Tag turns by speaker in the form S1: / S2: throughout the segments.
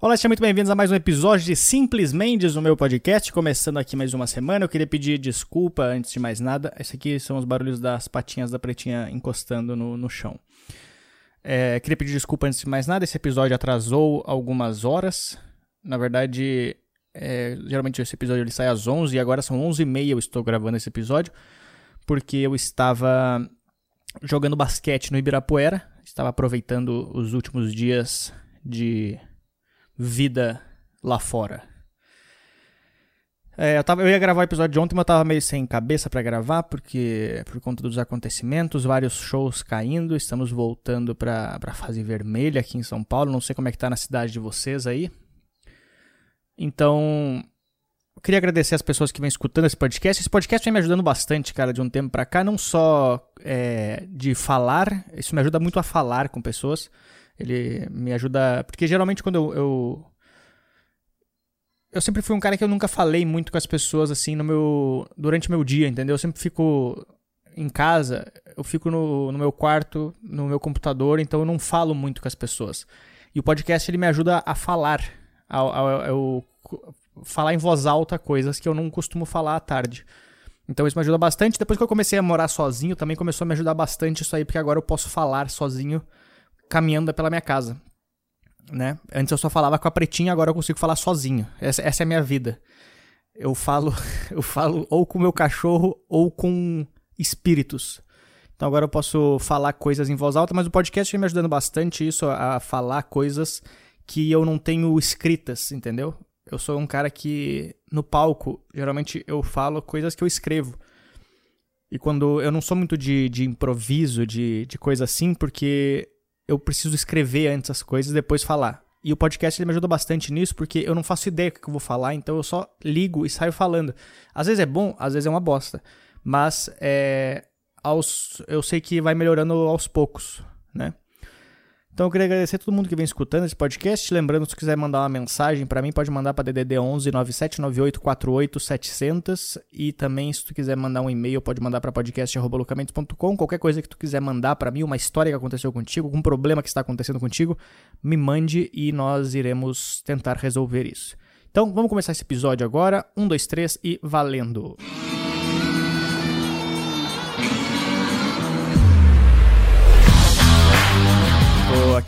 S1: Olá, sejam muito bem-vindos a mais um episódio de Simples Mendes, o meu podcast. Começando aqui mais uma semana, eu queria pedir desculpa antes de mais nada. Esse aqui são os barulhos das patinhas da pretinha encostando no, no chão. É, queria pedir desculpa antes de mais nada, esse episódio atrasou algumas horas. Na verdade, é, geralmente esse episódio ele sai às 11 e agora são 11h30 eu estou gravando esse episódio, porque eu estava jogando basquete no Ibirapuera, estava aproveitando os últimos dias de vida lá fora. É, eu, tava, eu ia gravar o episódio de ontem, mas eu tava meio sem cabeça para gravar, porque por conta dos acontecimentos, vários shows caindo, estamos voltando pra, pra fase vermelha aqui em São Paulo, não sei como é que tá na cidade de vocês aí. Então, eu queria agradecer as pessoas que vêm escutando esse podcast. Esse podcast vem me ajudando bastante, cara, de um tempo pra cá, não só é, de falar, isso me ajuda muito a falar com pessoas, ele me ajuda. Porque geralmente quando eu, eu. Eu, sempre fui um cara que eu nunca falei muito com as pessoas assim no meu. Durante o meu dia, entendeu? Eu sempre fico em casa, eu fico no, no meu quarto, no meu computador, então eu não falo muito com as pessoas. E o podcast ele me ajuda a falar. A, a, a, a falar em voz alta coisas que eu não costumo falar à tarde. Então isso me ajuda bastante. Depois que eu comecei a morar sozinho, também começou a me ajudar bastante isso aí, porque agora eu posso falar sozinho caminhando pela minha casa. Né? Antes eu só falava com a pretinha, agora eu consigo falar sozinho. Essa, essa é a minha vida. Eu falo, eu falo ou com meu cachorro ou com espíritos. Então agora eu posso falar coisas em voz alta, mas o podcast vem me ajudando bastante isso a falar coisas que eu não tenho escritas, entendeu? Eu sou um cara que no palco, geralmente eu falo coisas que eu escrevo. E quando eu não sou muito de, de improviso, de, de coisa assim, porque eu preciso escrever antes as coisas e depois falar. E o podcast ele me ajuda bastante nisso, porque eu não faço ideia do que eu vou falar, então eu só ligo e saio falando. Às vezes é bom, às vezes é uma bosta. Mas é, aos, eu sei que vai melhorando aos poucos, né? Então eu queria agradecer a todo mundo que vem escutando esse podcast. Lembrando, se quiser mandar uma mensagem para mim, pode mandar para DDD 11 979848 700 e também se tu quiser mandar um e-mail, pode mandar para podcast@locamentos.com. Qualquer coisa que tu quiser mandar para mim, uma história que aconteceu contigo, algum problema que está acontecendo contigo, me mande e nós iremos tentar resolver isso. Então, vamos começar esse episódio agora. Um, dois, três e valendo. Tô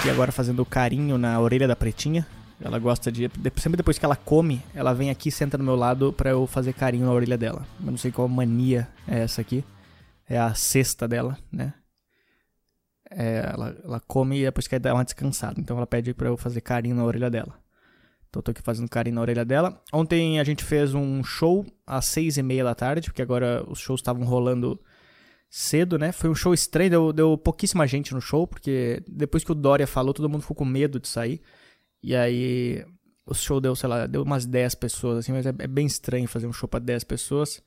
S1: aqui agora fazendo carinho na orelha da pretinha. Ela gosta de. Sempre depois que ela come, ela vem aqui e senta do meu lado pra eu fazer carinho na orelha dela. Eu não sei qual mania é essa aqui. É a cesta dela, né? É, ela, ela come e depois quer dar uma descansada. Então ela pede pra eu fazer carinho na orelha dela. Então eu tô aqui fazendo carinho na orelha dela. Ontem a gente fez um show às seis e meia da tarde, porque agora os shows estavam rolando cedo, né? Foi um show estranho, deu, deu pouquíssima gente no show, porque depois que o Dória falou, todo mundo ficou com medo de sair. E aí o show deu, sei lá, deu umas 10 pessoas, assim, mas é, é bem estranho fazer um show pra 10 pessoas.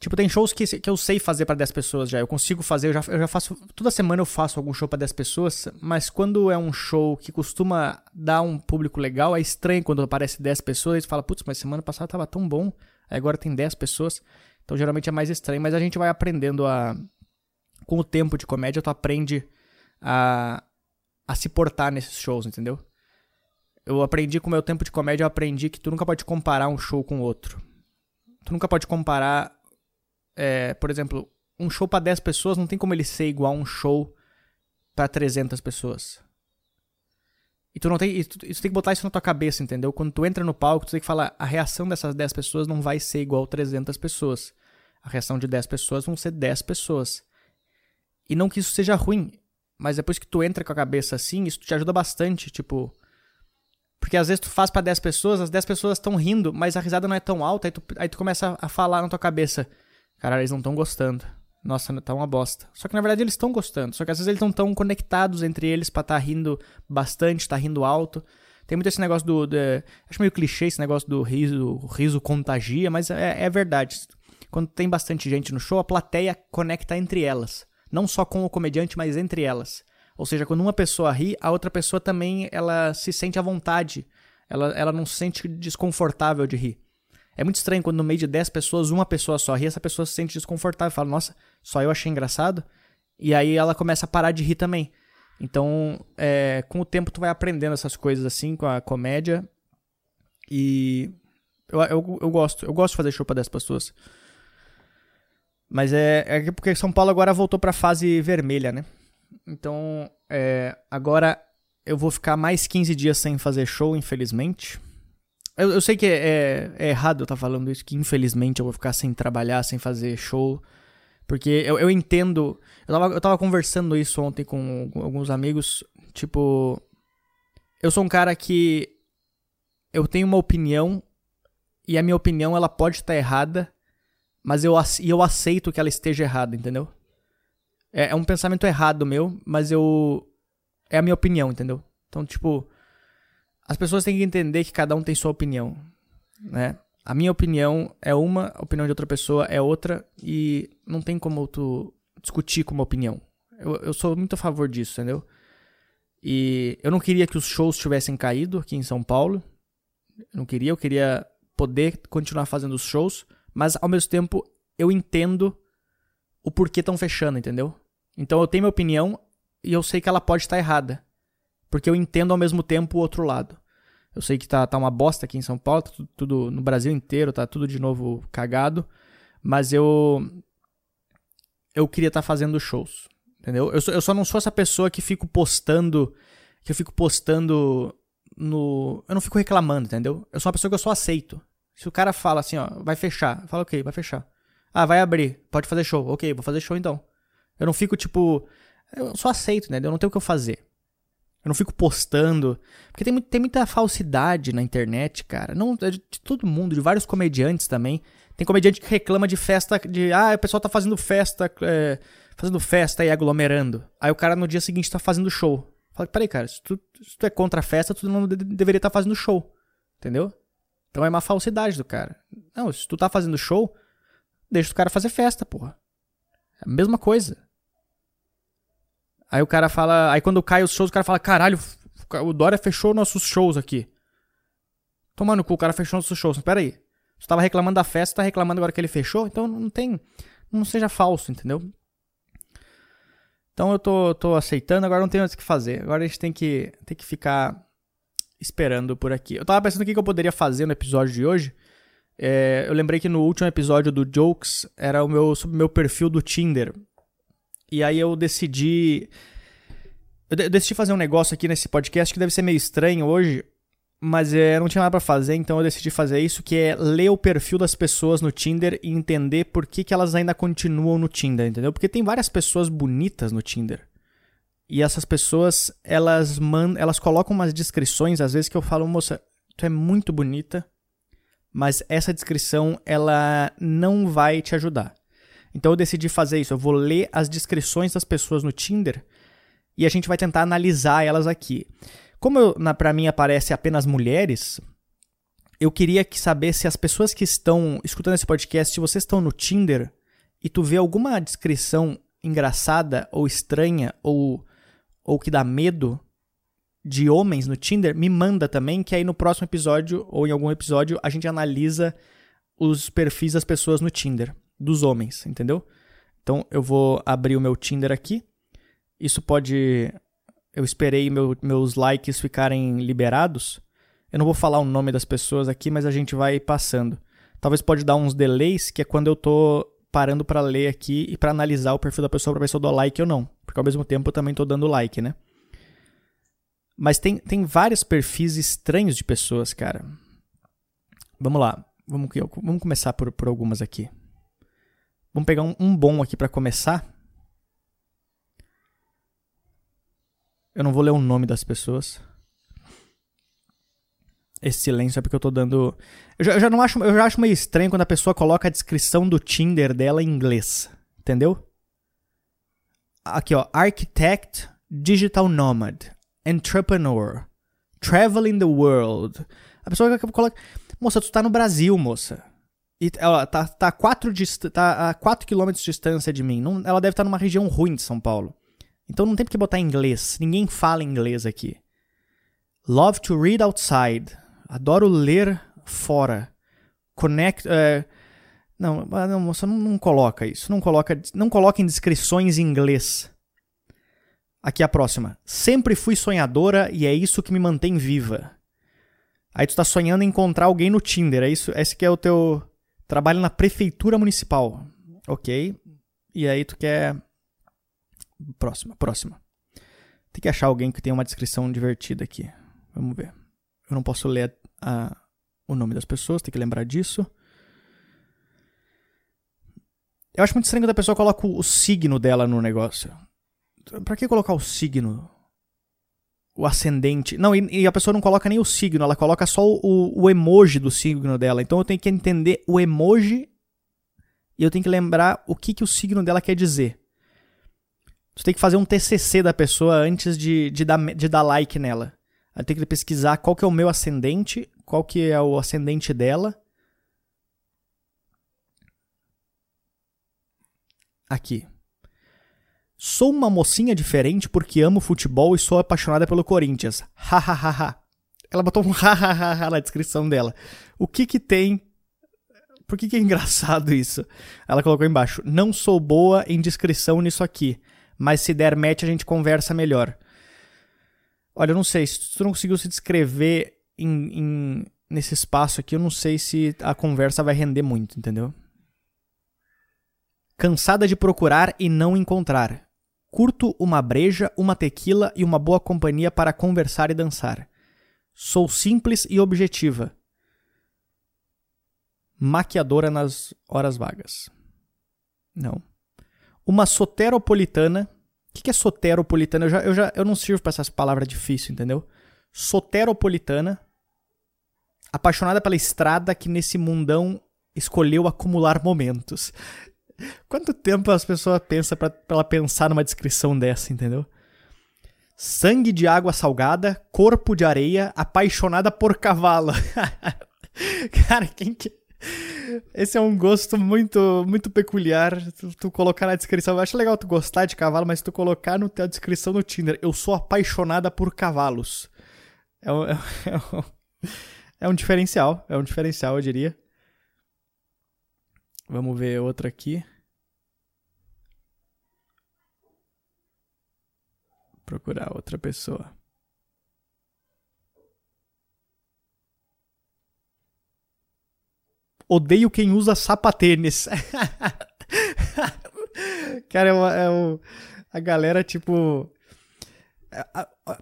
S1: Tipo, tem shows que, que eu sei fazer para 10 pessoas já. Eu consigo fazer, eu já, eu já faço. Toda semana eu faço algum show para 10 pessoas, mas quando é um show que costuma dar um público legal, é estranho quando aparece 10 pessoas e fala, putz, mas semana passada tava tão bom, agora tem 10 pessoas. Então geralmente é mais estranho, mas a gente vai aprendendo a. Com o tempo de comédia, tu aprende a, a se portar nesses shows, entendeu? Eu aprendi com o meu tempo de comédia, eu aprendi que tu nunca pode comparar um show com outro. Tu nunca pode comparar, é, por exemplo, um show para 10 pessoas não tem como ele ser igual a um show para 300 pessoas. E tu não tem, tu, tu, tem que botar isso na tua cabeça, entendeu? Quando tu entra no palco, tu tem que falar, a reação dessas 10 pessoas não vai ser igual a 300 pessoas. A reação de 10 pessoas vão ser 10 pessoas. E não que isso seja ruim, mas depois que tu entra com a cabeça assim, isso te ajuda bastante, tipo. Porque às vezes tu faz para 10 pessoas, as 10 pessoas estão rindo, mas a risada não é tão alta, aí tu, aí tu começa a falar na tua cabeça: Caralho, eles não estão gostando. Nossa, tá uma bosta. Só que na verdade eles estão gostando. Só que às vezes eles não estão conectados entre eles pra estar tá rindo bastante, tá rindo alto. Tem muito esse negócio do. De, acho meio clichê esse negócio do riso, riso contagia, mas é, é verdade. Quando tem bastante gente no show, a plateia conecta entre elas. Não só com o comediante, mas entre elas. Ou seja, quando uma pessoa ri, a outra pessoa também ela se sente à vontade. Ela, ela não se sente desconfortável de rir. É muito estranho quando no meio de 10 pessoas, uma pessoa só ri, essa pessoa se sente desconfortável. Fala, nossa, só eu achei engraçado. E aí ela começa a parar de rir também. Então, é, com o tempo tu vai aprendendo essas coisas assim, com a comédia. E eu, eu, eu gosto, eu gosto de fazer show pra 10 pessoas. Mas é, é porque São Paulo agora voltou pra fase vermelha, né? Então, é, agora eu vou ficar mais 15 dias sem fazer show, infelizmente. Eu, eu sei que é, é, é errado eu estar tá falando isso, que infelizmente eu vou ficar sem trabalhar, sem fazer show. Porque eu, eu entendo. Eu tava, eu tava conversando isso ontem com, com alguns amigos. Tipo. Eu sou um cara que. Eu tenho uma opinião. E a minha opinião ela pode estar errada. Mas eu, e eu aceito que ela esteja errada, entendeu? É, é um pensamento errado meu, mas eu. É a minha opinião, entendeu? Então, tipo. As pessoas têm que entender que cada um tem sua opinião, né? A minha opinião é uma, a opinião de outra pessoa é outra e não tem como tu discutir com uma opinião. Eu, eu sou muito a favor disso, entendeu? E eu não queria que os shows tivessem caído aqui em São Paulo. Eu não queria, eu queria poder continuar fazendo os shows, mas ao mesmo tempo eu entendo o porquê estão fechando, entendeu? Então eu tenho minha opinião e eu sei que ela pode estar errada. Porque eu entendo ao mesmo tempo o outro lado. Eu sei que tá, tá uma bosta aqui em São Paulo, tá tudo, tudo no Brasil inteiro, tá tudo de novo cagado. Mas eu. Eu queria estar tá fazendo shows. Entendeu? Eu, só, eu só não sou essa pessoa que fico postando. Que eu fico postando no. Eu não fico reclamando, entendeu? Eu sou uma pessoa que eu só aceito. Se o cara fala assim, ó, vai fechar, fala ok, vai fechar. Ah, vai abrir, pode fazer show. Ok, vou fazer show então. Eu não fico tipo. Eu só aceito, né? Eu não tenho o que eu fazer. Eu não fico postando. Porque tem, tem muita falsidade na internet, cara. Não, é de, de todo mundo, de vários comediantes também. Tem comediante que reclama de festa, de. Ah, o pessoal tá fazendo festa. É, fazendo festa e aglomerando. Aí o cara no dia seguinte tá fazendo show. Fala, peraí, cara, se tu, se tu é contra a festa, tu não de, deveria estar tá fazendo show. Entendeu? Então é uma falsidade do cara. Não, se tu tá fazendo show, deixa o cara fazer festa, porra. É a mesma coisa. Aí o cara fala. Aí quando cai os shows, o cara fala: caralho, o Dória fechou nossos shows aqui. Tomando cu, o cara fechou nossos shows. Espera aí. Você tava reclamando da festa, tá reclamando agora que ele fechou? Então não tem. Não seja falso, entendeu? Então eu tô, tô aceitando, agora não tem mais o que fazer. Agora a gente tem que, tem que ficar esperando por aqui. Eu tava pensando o que eu poderia fazer no episódio de hoje. É, eu lembrei que no último episódio do Jokes era o meu, sobre o meu perfil do Tinder. E aí eu decidi. Eu decidi fazer um negócio aqui nesse podcast que deve ser meio estranho hoje, mas é, não tinha nada para fazer, então eu decidi fazer isso, que é ler o perfil das pessoas no Tinder e entender por que, que elas ainda continuam no Tinder, entendeu? Porque tem várias pessoas bonitas no Tinder. E essas pessoas, elas man, elas colocam umas descrições, às vezes que eu falo, moça, tu é muito bonita, mas essa descrição, ela não vai te ajudar. Então eu decidi fazer isso. Eu vou ler as descrições das pessoas no Tinder e a gente vai tentar analisar elas aqui. Como para mim aparece apenas mulheres, eu queria que saber se as pessoas que estão escutando esse podcast, se vocês estão no Tinder e tu vê alguma descrição engraçada ou estranha ou, ou que dá medo de homens no Tinder, me manda também, que aí no próximo episódio ou em algum episódio a gente analisa os perfis das pessoas no Tinder dos homens, entendeu? Então eu vou abrir o meu Tinder aqui. Isso pode. Eu esperei meu, meus likes ficarem liberados. Eu não vou falar o nome das pessoas aqui, mas a gente vai passando. Talvez pode dar uns delays, que é quando eu tô parando para ler aqui e para analisar o perfil da pessoa para ver se eu dou like ou não. Porque ao mesmo tempo eu também tô dando like, né? Mas tem, tem vários perfis estranhos de pessoas, cara. Vamos lá. Vamos, vamos começar por, por algumas aqui. Vamos pegar um, um bom aqui para começar. Eu não vou ler o nome das pessoas. Esse silêncio é porque eu tô dando. Eu já, eu já, não acho, eu já acho meio estranho quando a pessoa coloca a descrição do Tinder dela em inglês. Entendeu? Aqui, ó. Architect, digital nomad, entrepreneur, traveling the world. A pessoa coloca. Moça, tu tá no Brasil, moça. E ela tá, tá, 4 tá a 4 km de distância de mim. Não, ela deve estar numa região ruim de São Paulo. Então não tem porque botar inglês. Ninguém fala inglês aqui. Love to read outside. Adoro ler fora. Connect. Uh, não, não, você não, não, coloca isso. Não coloca, não coloca em descrições em inglês. Aqui a próxima. Sempre fui sonhadora e é isso que me mantém viva. Aí tu tá sonhando em encontrar alguém no Tinder, é isso? Esse que é o teu trabalho na prefeitura municipal. OK? E aí tu quer próxima, próxima. Tem que achar alguém que tenha uma descrição divertida aqui. Vamos ver. Eu não posso ler a, o nome das pessoas, tem que lembrar disso. Eu acho muito estranho quando a pessoa coloca o signo dela no negócio. Pra que colocar o signo? O ascendente. Não, e, e a pessoa não coloca nem o signo, ela coloca só o, o emoji do signo dela. Então eu tenho que entender o emoji e eu tenho que lembrar o que, que o signo dela quer dizer. Você tem que fazer um TCC da pessoa antes de, de, dar, de dar like nela. Eu tenho que pesquisar qual que é o meu ascendente, qual que é o ascendente dela. Aqui. Sou uma mocinha diferente porque amo futebol e sou apaixonada pelo Corinthians. Hahaha. Ela botou um hahaha na descrição dela. O que que tem? Por que que é engraçado isso? Ela colocou embaixo. Não sou boa em descrição nisso aqui, mas se der match a gente conversa melhor. Olha, eu não sei, se tu não conseguiu se descrever em, em, nesse espaço aqui, eu não sei se a conversa vai render muito, entendeu? Cansada de procurar e não encontrar. Curto uma breja, uma tequila e uma boa companhia para conversar e dançar. Sou simples e objetiva. Maquiadora nas horas vagas. Não. Uma soteropolitana. O que é soteropolitana? Eu, já, eu, já, eu não sirvo para essas palavras difíceis, entendeu? Soteropolitana. Apaixonada pela estrada que nesse mundão escolheu acumular momentos. Quanto tempo as pessoas pensam pra, pra ela pensar numa descrição dessa, entendeu? Sangue de água salgada, corpo de areia, apaixonada por cavalo. Cara, quem que. Esse é um gosto muito muito peculiar. Tu, tu, colocar na descrição. Eu acho legal tu gostar de cavalo, mas tu colocar na descrição no Tinder. Eu sou apaixonada por cavalos. É um, é, um, é um diferencial. É um diferencial, eu diria. Vamos ver outra aqui. Procurar outra pessoa. Odeio quem usa sapatênis. Cara, é, uma, é um, a galera, tipo. É,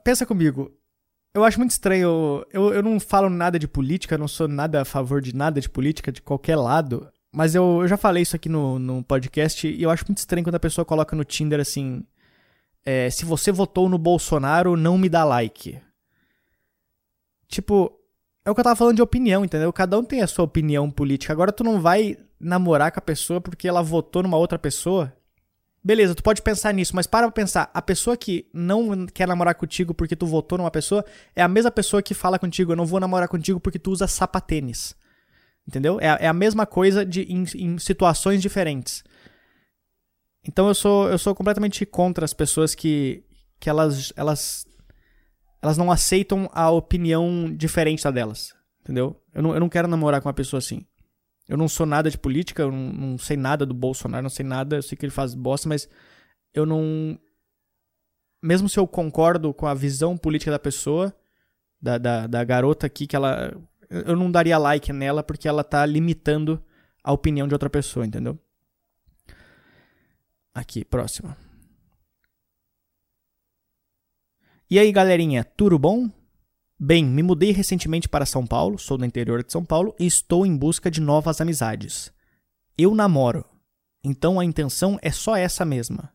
S1: pensa comigo. Eu acho muito estranho. Eu, eu não falo nada de política, não sou nada a favor de nada de política, de qualquer lado. Mas eu, eu já falei isso aqui no, no podcast e eu acho muito estranho quando a pessoa coloca no Tinder assim: é, se você votou no Bolsonaro, não me dá like. Tipo, é o que eu tava falando de opinião, entendeu? Cada um tem a sua opinião política. Agora tu não vai namorar com a pessoa porque ela votou numa outra pessoa. Beleza, tu pode pensar nisso, mas para pensar. A pessoa que não quer namorar contigo porque tu votou numa pessoa é a mesma pessoa que fala contigo: eu não vou namorar contigo porque tu usa sapatênis. Entendeu? É, é a mesma coisa de, em, em, situações diferentes. Então eu sou, eu sou completamente contra as pessoas que, que elas, elas, elas não aceitam a opinião diferente da delas. Entendeu? Eu não, eu não quero namorar com uma pessoa assim. Eu não sou nada de política, eu não, não sei nada do Bolsonaro, não sei nada, eu sei que ele faz bosta, mas eu não. Mesmo se eu concordo com a visão política da pessoa, da, da, da garota aqui, que ela eu não daria like nela porque ela tá limitando a opinião de outra pessoa, entendeu? Aqui, próxima. E aí, galerinha, tudo bom? Bem, me mudei recentemente para São Paulo, sou do interior de São Paulo e estou em busca de novas amizades. Eu namoro, então a intenção é só essa mesma.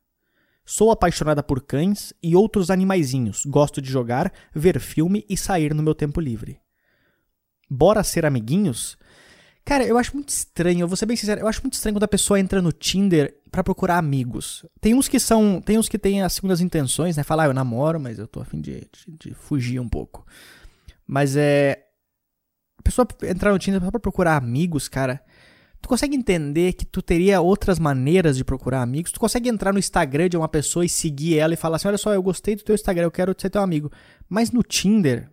S1: Sou apaixonada por cães e outros animaizinhos, gosto de jogar, ver filme e sair no meu tempo livre bora ser amiguinhos? Cara, eu acho muito estranho, eu vou ser bem sincero, eu acho muito estranho quando a pessoa entra no Tinder para procurar amigos. Tem uns que são, tem uns que têm as segundas intenções, né? Falar, ah, eu namoro, mas eu tô afim de, de, de fugir um pouco. Mas é. A pessoa entrar no Tinder só pra procurar amigos, cara. Tu consegue entender que tu teria outras maneiras de procurar amigos? Tu consegue entrar no Instagram de uma pessoa e seguir ela e falar assim: olha só, eu gostei do teu Instagram, eu quero ser teu amigo. Mas no Tinder,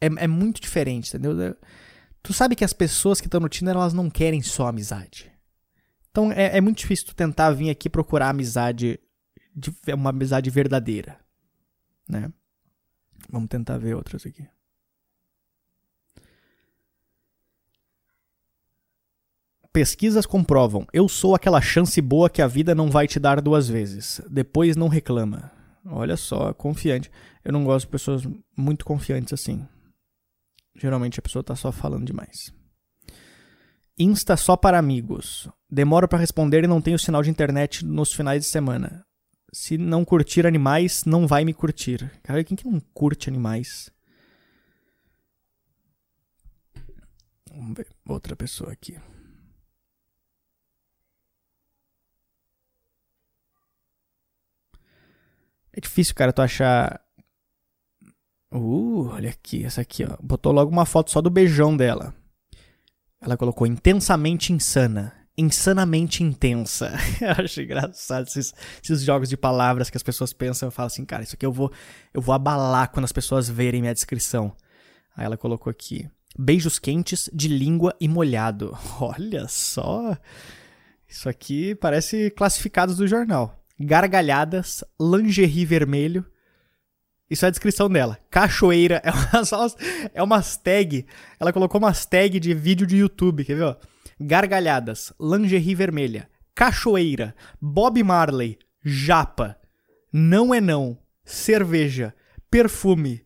S1: é, é muito diferente, entendeu? Tu sabe que as pessoas que estão no Tinder, elas não querem só amizade. Então é, é muito difícil tu tentar vir aqui procurar amizade, de, uma amizade verdadeira. né? Vamos tentar ver outras aqui. Pesquisas comprovam: eu sou aquela chance boa que a vida não vai te dar duas vezes. Depois não reclama. Olha só, confiante. Eu não gosto de pessoas muito confiantes assim. Geralmente a pessoa tá só falando demais. Insta só para amigos. Demoro para responder e não tenho sinal de internet nos finais de semana. Se não curtir animais, não vai me curtir. Cara, quem que não curte animais? Vamos ver outra pessoa aqui. É difícil, cara, tu achar. Uh, olha aqui, essa aqui, ó. Botou logo uma foto só do beijão dela. Ela colocou intensamente insana. Insanamente intensa. eu acho engraçado esses, esses, jogos de palavras que as pessoas pensam. Eu falo assim, cara, isso aqui eu vou, eu vou abalar quando as pessoas verem minha descrição. Aí ela colocou aqui: beijos quentes de língua e molhado. Olha só. Isso aqui parece classificados do jornal gargalhadas, lingerie vermelho. Isso é a descrição dela. Cachoeira. É umas, é umas tag. Ela colocou umas tag de vídeo de YouTube, quer ver? Gargalhadas, lingerie vermelha, cachoeira, Bob Marley, japa, não é não, cerveja, perfume,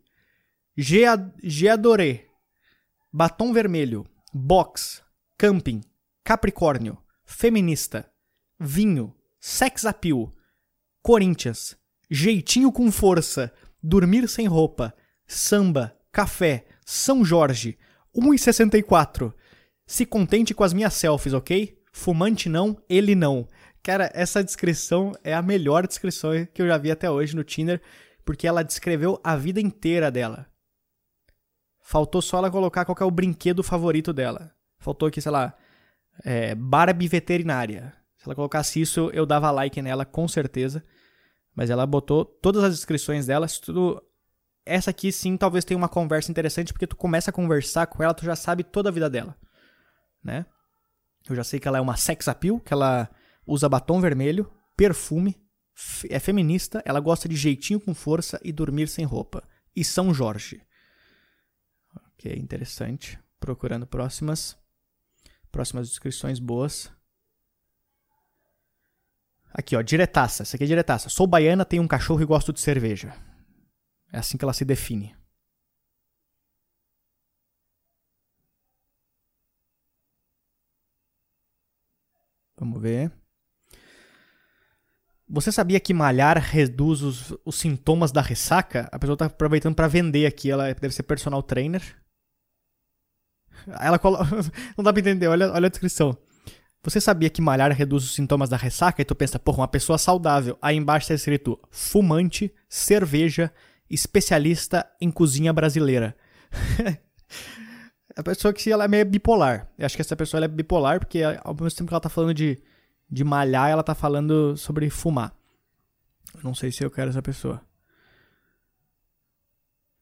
S1: geadoré, batom vermelho, box, camping, capricórnio, feminista, vinho, sex appeal, Corinthians, jeitinho com força, dormir sem roupa, samba, café, São Jorge, 1,64. Se contente com as minhas selfies, ok? Fumante não, ele não. Cara, essa descrição é a melhor descrição que eu já vi até hoje no Tinder, porque ela descreveu a vida inteira dela. Faltou só ela colocar qual é o brinquedo favorito dela. Faltou aqui, sei lá, é, Barbie veterinária. Se ela colocasse isso, eu dava like nela com certeza. Mas ela botou todas as descrições dela, tudo. Essa aqui sim talvez tenha uma conversa interessante, porque tu começa a conversar com ela, tu já sabe toda a vida dela. Né? Eu já sei que ela é uma sex appeal, que ela usa batom vermelho, perfume, é feminista, ela gosta de jeitinho com força e dormir sem roupa. E São Jorge. Ok, interessante. Procurando próximas. Próximas descrições boas. Aqui, ó, diretaça. Essa aqui é diretaça. Sou baiana, tenho um cachorro e gosto de cerveja. É assim que ela se define. Vamos ver. Você sabia que malhar reduz os, os sintomas da ressaca? A pessoa está aproveitando para vender aqui. Ela deve ser personal trainer. Ela colo... Não dá pra entender, olha, olha a descrição. Você sabia que malhar reduz os sintomas da ressaca? E tu pensa, porra, uma pessoa saudável. Aí embaixo está escrito fumante, cerveja, especialista em cozinha brasileira. a pessoa que ela é meio bipolar. Eu acho que essa pessoa é bipolar porque ao mesmo tempo que ela tá falando de, de malhar, ela tá falando sobre fumar. Não sei se eu quero essa pessoa.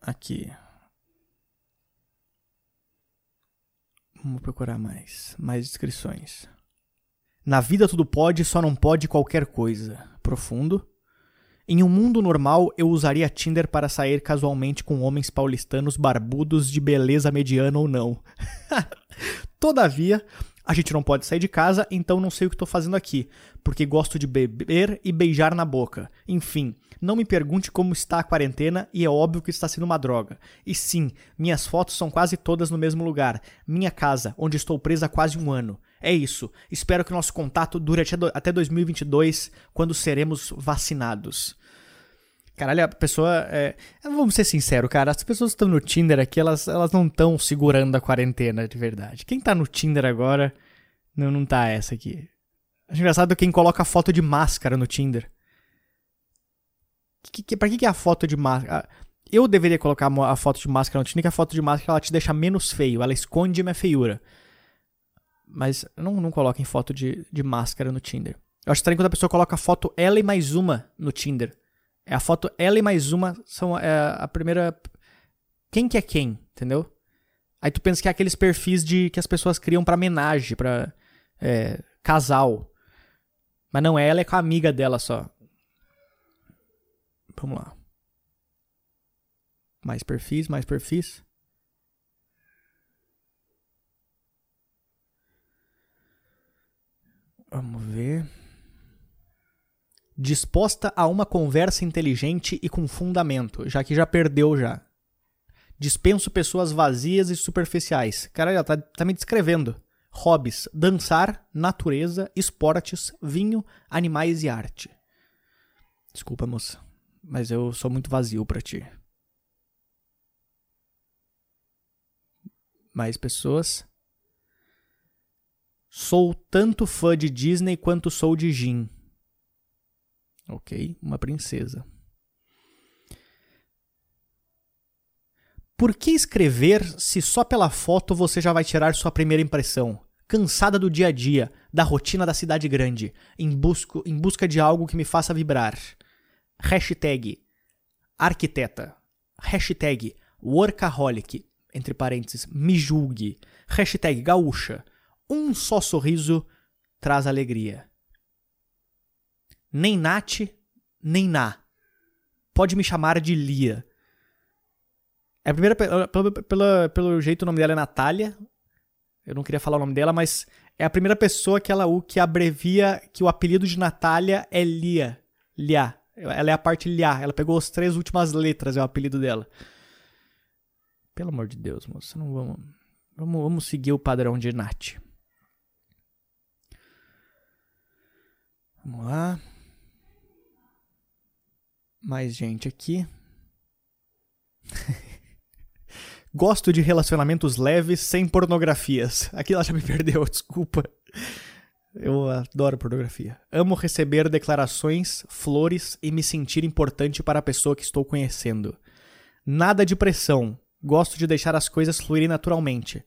S1: Aqui. Vamos procurar mais. Mais descrições. Na vida tudo pode, só não pode qualquer coisa. Profundo. Em um mundo normal, eu usaria Tinder para sair casualmente com homens paulistanos barbudos de beleza mediana ou não. Todavia, a gente não pode sair de casa, então não sei o que estou fazendo aqui, porque gosto de beber e beijar na boca. Enfim, não me pergunte como está a quarentena e é óbvio que está sendo uma droga. E sim, minhas fotos são quase todas no mesmo lugar, minha casa, onde estou presa há quase um ano. É isso. Espero que nosso contato dure até 2022, quando seremos vacinados. Caralho, a pessoa. É... Vamos ser sinceros, cara. As pessoas que estão no Tinder aqui, elas, elas não estão segurando a quarentena de verdade. Quem tá no Tinder agora não, não tá essa aqui. Acho engraçado quem coloca foto de máscara no Tinder. Que, que, pra que, que é a foto de máscara? Eu deveria colocar a foto de máscara no Tinder, que a foto de máscara ela te deixa menos feio, ela esconde minha feiura. Mas não, não coloquem foto de, de máscara no Tinder. Eu acho estranho quando a pessoa coloca a foto ela e mais uma no Tinder. É a foto ela e mais uma são é, a primeira. Quem que é quem, entendeu? Aí tu pensa que é aqueles perfis de que as pessoas criam para homenagem, pra é, casal. Mas não, ela é com a amiga dela só. Vamos lá. Mais perfis, mais perfis. Vamos ver. Disposta a uma conversa inteligente e com fundamento, já que já perdeu já. Dispenso pessoas vazias e superficiais. Cara, ela tá, tá me descrevendo. Hobbies: dançar, natureza, esportes, vinho, animais e arte. Desculpa, moça, mas eu sou muito vazio para ti. Mais pessoas. Sou tanto fã de Disney quanto sou de Jin. Ok, uma princesa. Por que escrever se só pela foto você já vai tirar sua primeira impressão? Cansada do dia a dia, da rotina da cidade grande, em, busco, em busca de algo que me faça vibrar. Hashtag arquiteta. Hashtag workaholic. Entre parênteses, me julgue. Hashtag gaúcha. Um só sorriso traz alegria. Nem Nath, nem Na. Pode me chamar de Lia. É a primeira. Pelo, pelo, pelo jeito o nome dela é Natália. Eu não queria falar o nome dela, mas é a primeira pessoa que ela que abrevia que o apelido de Natália é Lia. Lia. Ela é a parte Lia. Ela pegou as três últimas letras, é o apelido dela. Pelo amor de Deus, moça, não vamos. Vamos, vamos seguir o padrão de Nath. Vamos lá. Mais gente aqui. Gosto de relacionamentos leves sem pornografias. Aqui ela já me perdeu, desculpa. Eu adoro pornografia. Amo receber declarações, flores e me sentir importante para a pessoa que estou conhecendo. Nada de pressão. Gosto de deixar as coisas fluírem naturalmente.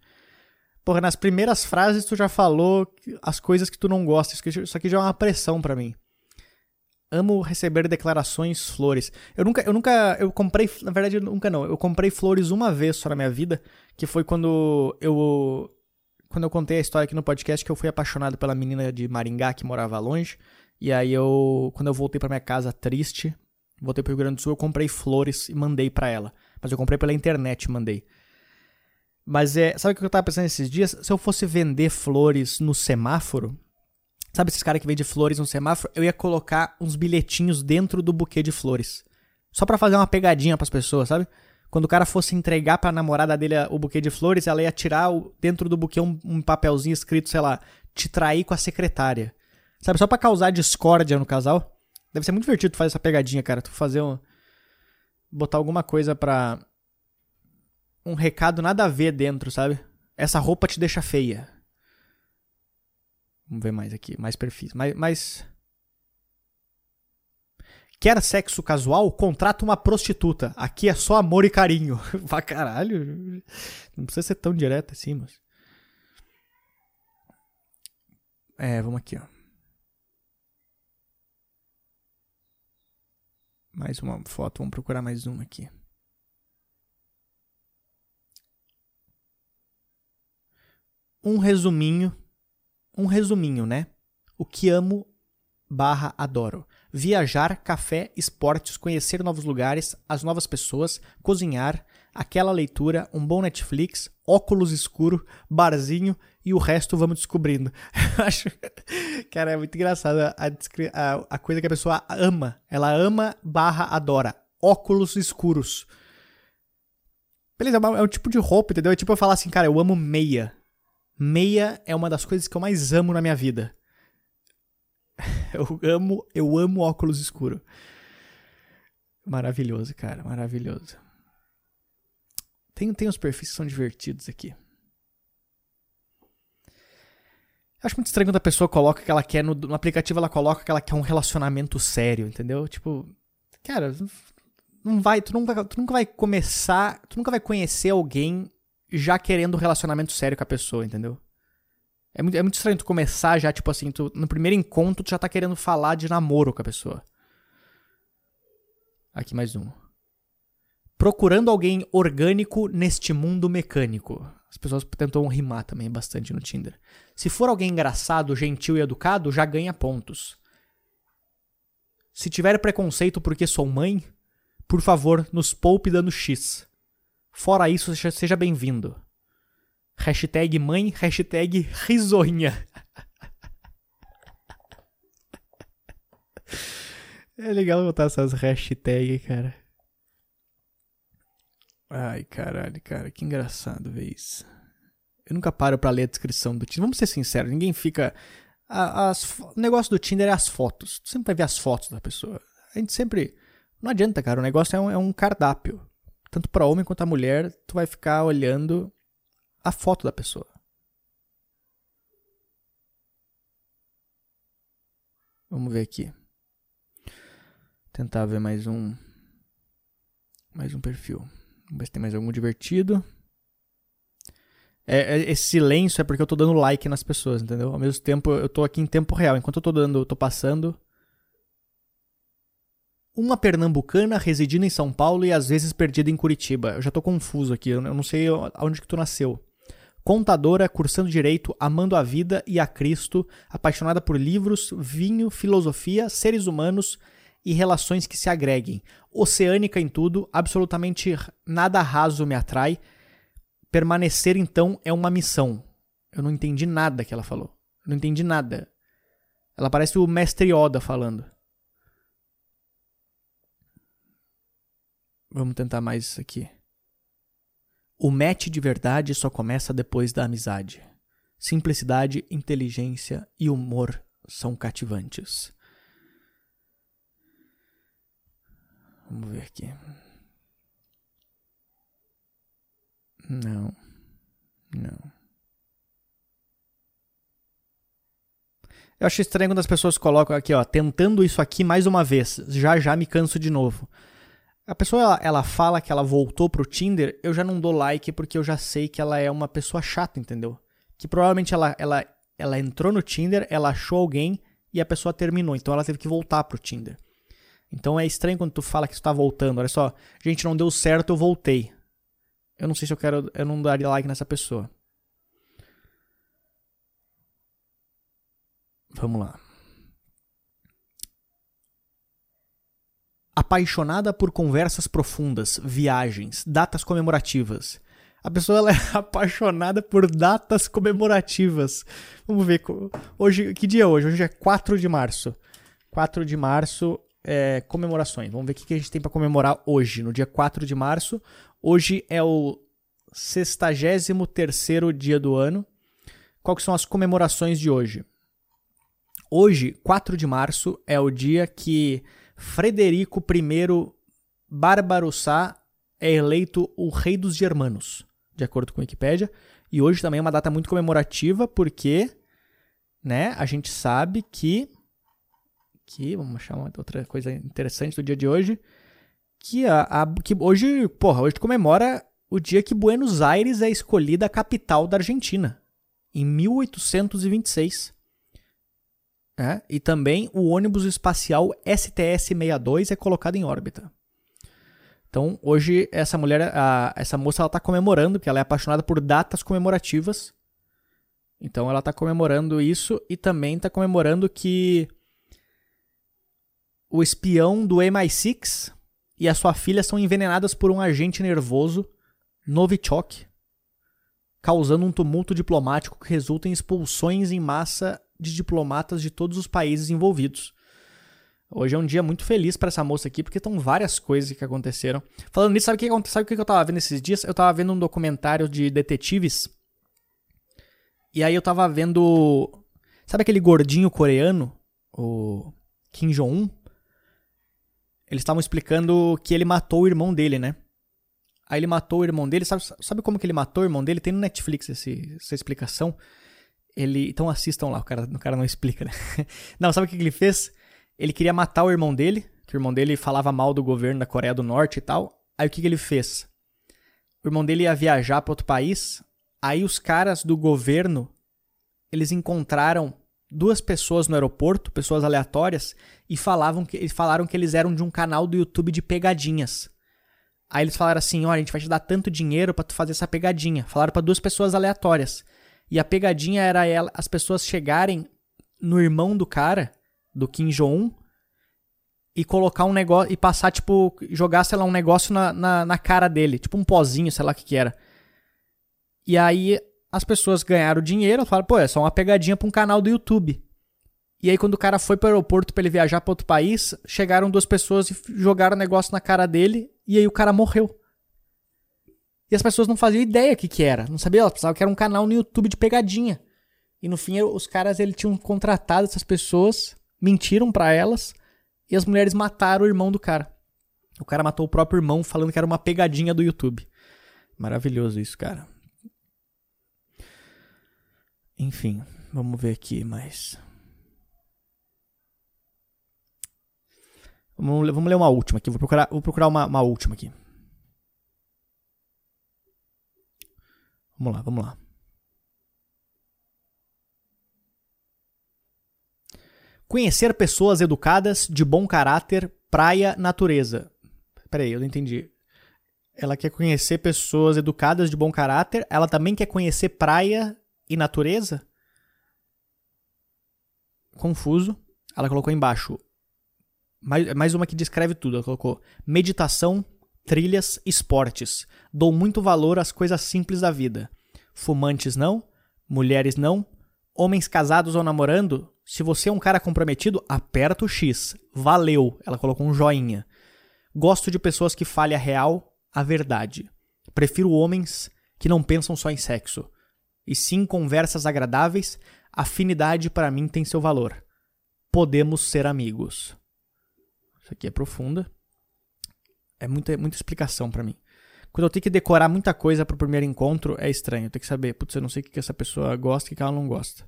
S1: Porra, nas primeiras frases tu já falou as coisas que tu não gosta. Isso aqui já é uma pressão para mim. Amo receber declarações, flores. Eu nunca, eu nunca, eu comprei, na verdade, nunca não. Eu comprei flores uma vez só na minha vida, que foi quando eu, quando eu contei a história aqui no podcast que eu fui apaixonado pela menina de Maringá que morava longe. E aí eu, quando eu voltei para minha casa triste, voltei pro Rio Grande do Sul, eu comprei flores e mandei para ela. Mas eu comprei pela internet, mandei. Mas é, sabe o que eu tava pensando esses dias? Se eu fosse vender flores no semáforo, sabe esses caras que vendem flores no semáforo? Eu ia colocar uns bilhetinhos dentro do buquê de flores. Só para fazer uma pegadinha para as pessoas, sabe? Quando o cara fosse entregar pra namorada dele o buquê de flores, ela ia tirar o, dentro do buquê um, um papelzinho escrito, sei lá, te trair com a secretária. Sabe, só pra causar discórdia no casal. Deve ser muito divertido fazer essa pegadinha, cara. Tu fazer um. Botar alguma coisa pra um recado nada a ver dentro, sabe? Essa roupa te deixa feia. Vamos ver mais aqui, mais perfis. Mais, mais... Quer sexo casual? Contrata uma prostituta. Aqui é só amor e carinho. Vá caralho. Não precisa ser tão direto assim, mas. É, vamos aqui, ó. Mais uma foto, vamos procurar mais uma aqui. Um resuminho, um resuminho, né? O que amo barra adoro. Viajar, café, esportes, conhecer novos lugares, as novas pessoas, cozinhar, aquela leitura, um bom Netflix, óculos escuro, barzinho e o resto vamos descobrindo. Acho, cara, é muito engraçado a, a, a, coisa que a pessoa ama. Ela ama barra adora. Óculos escuros. Beleza, é, é um tipo de roupa, entendeu? É tipo eu falar assim, cara, eu amo meia. Meia é uma das coisas que eu mais amo na minha vida. Eu amo, eu amo óculos escuro. Maravilhoso, cara, maravilhoso. Tem, tem uns perfis que são divertidos aqui. Acho muito estranho quando a pessoa coloca que ela quer no, no aplicativo, ela coloca que ela quer um relacionamento sério, entendeu? Tipo, cara, não vai, tu nunca, tu nunca vai começar, tu nunca vai conhecer alguém já querendo um relacionamento sério com a pessoa, entendeu? É muito, é muito estranho tu começar já, tipo assim, tu, no primeiro encontro tu já tá querendo falar de namoro com a pessoa. Aqui mais um. Procurando alguém orgânico neste mundo mecânico. As pessoas tentam rimar também bastante no Tinder. Se for alguém engraçado, gentil e educado, já ganha pontos. Se tiver preconceito porque sou mãe, Por favor, nos poupe dando X. Fora isso, seja bem-vindo. Hashtag mãe, hashtag risonha. É legal botar essas hashtags, cara. Ai, caralho, cara, que engraçado ver isso. Eu nunca paro para ler a descrição do Tinder. Vamos ser sinceros, ninguém fica. As, o negócio do Tinder é as fotos. Tu sempre vai ver as fotos da pessoa. A gente sempre. Não adianta, cara. O negócio é um, é um cardápio. Tanto para homem quanto para mulher, tu vai ficar olhando a foto da pessoa. Vamos ver aqui. Tentar ver mais um. Mais um perfil. Vamos ver se tem mais algum divertido. É, é, esse silêncio é porque eu tô dando like nas pessoas, entendeu? Ao mesmo tempo, eu tô aqui em tempo real. Enquanto eu tô dando, eu tô passando. Uma pernambucana residindo em São Paulo e às vezes perdida em Curitiba. Eu já tô confuso aqui, eu não sei aonde que tu nasceu. Contadora, cursando direito, amando a vida e a Cristo, apaixonada por livros, vinho, filosofia, seres humanos e relações que se agreguem. Oceânica em tudo, absolutamente nada raso me atrai. Permanecer, então, é uma missão. Eu não entendi nada que ela falou. Não entendi nada. Ela parece o mestre Yoda falando. Vamos tentar mais isso aqui. O match de verdade só começa depois da amizade. Simplicidade, inteligência e humor são cativantes. Vamos ver aqui. Não. Não. Eu acho estranho quando as pessoas colocam aqui, ó, tentando isso aqui mais uma vez. Já já me canso de novo. A pessoa ela, ela fala que ela voltou pro Tinder, eu já não dou like porque eu já sei que ela é uma pessoa chata, entendeu? Que provavelmente ela, ela, ela entrou no Tinder, ela achou alguém e a pessoa terminou, então ela teve que voltar pro Tinder. Então é estranho quando tu fala que tu tá voltando. Olha só, gente, não deu certo, eu voltei. Eu não sei se eu quero. Eu não daria like nessa pessoa. Vamos lá. Apaixonada por conversas profundas, viagens, datas comemorativas. A pessoa ela é apaixonada por datas comemorativas. Vamos ver. Hoje, que dia é hoje? Hoje é 4 de março. 4 de março é, comemorações. Vamos ver o que a gente tem para comemorar hoje, no dia 4 de março. Hoje é o 63 dia do ano. Quais são as comemorações de hoje? Hoje, 4 de março, é o dia que Frederico I Barbarossa é eleito o rei dos germanos, de acordo com a Wikipédia. E hoje também é uma data muito comemorativa porque né, a gente sabe que aqui, vamos achar uma outra coisa interessante do dia de hoje. Que, a, a, que hoje, porra, hoje comemora o dia que Buenos Aires é escolhida a capital da Argentina, em 1826. É, e também o ônibus espacial STS-62 é colocado em órbita. Então, hoje, essa mulher, a, essa moça, ela está comemorando, que ela é apaixonada por datas comemorativas. Então, ela está comemorando isso e também está comemorando que o espião do MI6 e a sua filha são envenenadas por um agente nervoso, Novichok, causando um tumulto diplomático que resulta em expulsões em massa de diplomatas de todos os países envolvidos. Hoje é um dia muito feliz para essa moça aqui, porque estão várias coisas que aconteceram. Falando nisso, sabe o que, que eu tava vendo esses dias? Eu tava vendo um documentário de detetives. E aí eu tava vendo. Sabe aquele gordinho coreano? O Kim Jong-un? Eles estavam explicando que ele matou o irmão dele, né? Aí ele matou o irmão dele. Sabe, sabe como que ele matou o irmão dele? Tem no Netflix esse, essa explicação. Ele. Então assistam lá, o cara, o cara não explica, né? Não, sabe o que ele fez? Ele queria matar o irmão dele, que o irmão dele falava mal do governo da Coreia do Norte e tal. Aí o que, ele fez? O irmão dele ia viajar para outro país. Aí os caras do governo eles encontraram duas pessoas no aeroporto, pessoas aleatórias, e falavam que, falaram que eles eram de um canal do YouTube de pegadinhas. Aí eles falaram assim: olha, a gente vai te dar tanto dinheiro para tu fazer essa pegadinha. Falaram para duas pessoas aleatórias. E a pegadinha era ela, as pessoas chegarem no irmão do cara, do Kim Jong-un, e colocar um negócio e passar, tipo, jogar, sei lá, um negócio na, na, na cara dele, tipo um pozinho, sei lá o que, que era. E aí as pessoas ganharam dinheiro, falaram, pô, é só uma pegadinha pra um canal do YouTube. E aí, quando o cara foi pro aeroporto para ele viajar para outro país, chegaram duas pessoas e jogaram o negócio na cara dele, e aí o cara morreu. E as pessoas não faziam ideia o que, que era. Não sabiam, elas pensavam que era um canal no YouTube de pegadinha. E no fim, os caras ele tinham contratado essas pessoas, mentiram para elas, e as mulheres mataram o irmão do cara. O cara matou o próprio irmão falando que era uma pegadinha do YouTube. Maravilhoso isso, cara. Enfim, vamos ver aqui mais. Vamos, vamos ler uma última aqui. Vou procurar, vou procurar uma, uma última aqui. Vamos lá, vamos lá. Conhecer pessoas educadas, de bom caráter, praia, natureza. Peraí, eu não entendi. Ela quer conhecer pessoas educadas, de bom caráter. Ela também quer conhecer praia e natureza? Confuso. Ela colocou embaixo. Mais, mais uma que descreve tudo. Ela colocou meditação, trilhas, esportes. Dou muito valor às coisas simples da vida. Fumantes não, mulheres não, homens casados ou namorando. Se você é um cara comprometido, aperta o X. Valeu. Ela colocou um joinha. Gosto de pessoas que falem a real, a verdade. Prefiro homens que não pensam só em sexo. E sim conversas agradáveis, afinidade para mim tem seu valor. Podemos ser amigos. Isso aqui é profunda. É muita, muita explicação para mim. Quando eu tenho que decorar muita coisa pro primeiro encontro, é estranho. Eu tenho que saber, putz, eu não sei o que essa pessoa gosta e o que ela não gosta.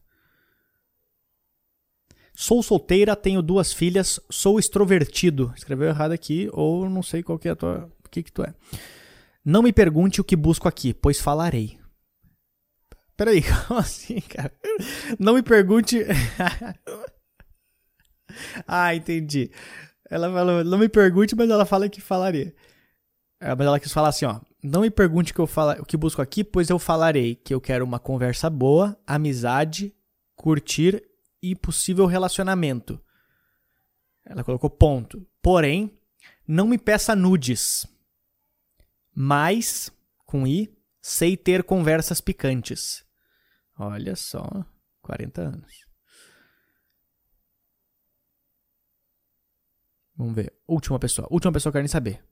S1: Sou solteira, tenho duas filhas, sou extrovertido. Escreveu errado aqui, ou não sei qual que é a tua. O que, que tu é. Não me pergunte o que busco aqui, pois falarei. Peraí, como assim, cara? Não me pergunte. ah, entendi. Ela falou, não me pergunte, mas ela fala que falaria. É, mas ela quis falar assim, ó. Não me pergunte o que eu fala, o que busco aqui, pois eu falarei que eu quero uma conversa boa, amizade, curtir e possível relacionamento. Ela colocou ponto. Porém, não me peça nudes. Mas, com i, sei ter conversas picantes. Olha só, 40 anos. Vamos ver. Última pessoa. Última pessoa que eu quero nem saber.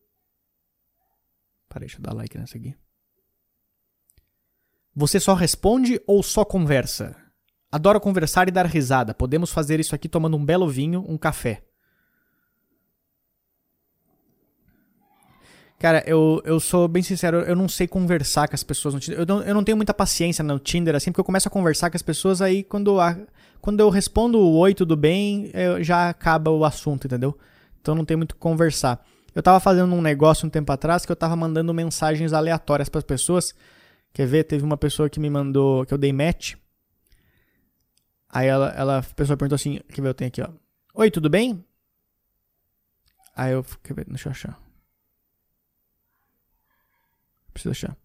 S1: Peraí, deixa eu dar like nessa aqui. Você só responde ou só conversa? Adoro conversar e dar risada. Podemos fazer isso aqui tomando um belo vinho, um café. Cara, eu, eu sou bem sincero, eu não sei conversar com as pessoas no Tinder. Eu não, eu não tenho muita paciência no Tinder, assim, porque eu começo a conversar com as pessoas, aí quando, a, quando eu respondo oi, tudo bem, eu, já acaba o assunto, entendeu? Então não tem muito o que conversar. Eu tava fazendo um negócio um tempo atrás que eu tava mandando mensagens aleatórias para as pessoas. Quer ver? Teve uma pessoa que me mandou, que eu dei match. Aí ela, ela a pessoa perguntou assim, quer ver? Eu tenho aqui, ó. Oi, tudo bem? Aí eu, quer ver? Deixa eu achar. Preciso achar.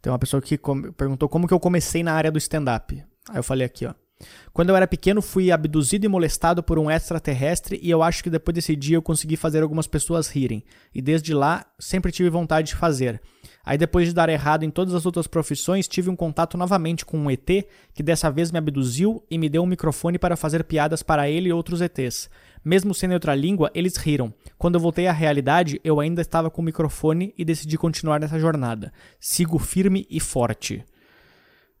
S1: Tem uma pessoa que perguntou como que eu comecei na área do stand-up. Aí eu falei aqui, ó. Quando eu era pequeno, fui abduzido e molestado por um extraterrestre e eu acho que depois desse dia eu consegui fazer algumas pessoas rirem. E desde lá, sempre tive vontade de fazer. Aí depois de dar errado em todas as outras profissões, tive um contato novamente com um ET que dessa vez me abduziu e me deu um microfone para fazer piadas para ele e outros ETs. Mesmo sendo outra língua, eles riram. Quando eu voltei à realidade, eu ainda estava com o microfone e decidi continuar nessa jornada. Sigo firme e forte.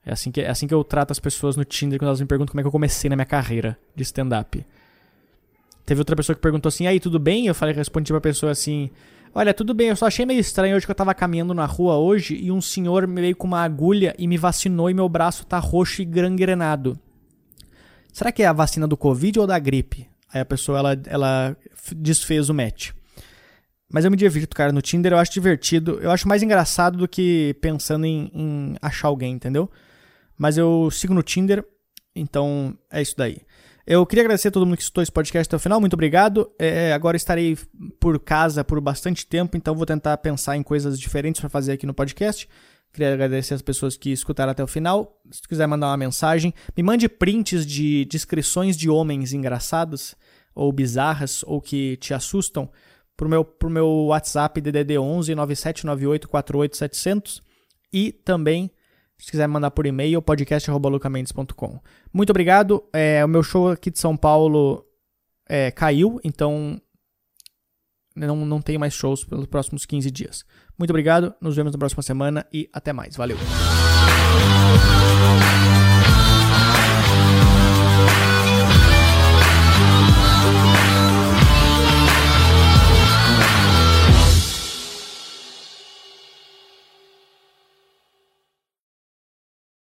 S1: É assim que, é assim que eu trato as pessoas no Tinder quando elas me perguntam como é que eu comecei na minha carreira de stand-up. Teve outra pessoa que perguntou assim: aí, tudo bem? Eu falei, respondi pra pessoa assim: Olha, tudo bem, eu só achei meio estranho hoje que eu tava caminhando na rua hoje e um senhor me veio com uma agulha e me vacinou e meu braço tá roxo e gangrenado. Será que é a vacina do Covid ou da gripe? Aí a pessoa ela, ela desfez o match. Mas eu me divirto, cara, no Tinder eu acho divertido. Eu acho mais engraçado do que pensando em, em achar alguém, entendeu? Mas eu sigo no Tinder, então é isso daí. Eu queria agradecer a todo mundo que escutou esse podcast até o final, muito obrigado. É, agora estarei por casa por bastante tempo, então vou tentar pensar em coisas diferentes para fazer aqui no podcast. Queria agradecer as pessoas que escutaram até o final. Se tu quiser mandar uma mensagem, me mande prints de descrições de homens engraçados ou bizarras ou que te assustam pro meu, pro meu WhatsApp DDD 11 9798 48700 e também se quiser mandar por e-mail, podcast.lucamendes.com. Muito obrigado. É, o meu show aqui de São Paulo é, caiu, então não, não tenho mais shows pelos próximos 15 dias. Muito obrigado, nos vemos na próxima semana e até mais. Valeu!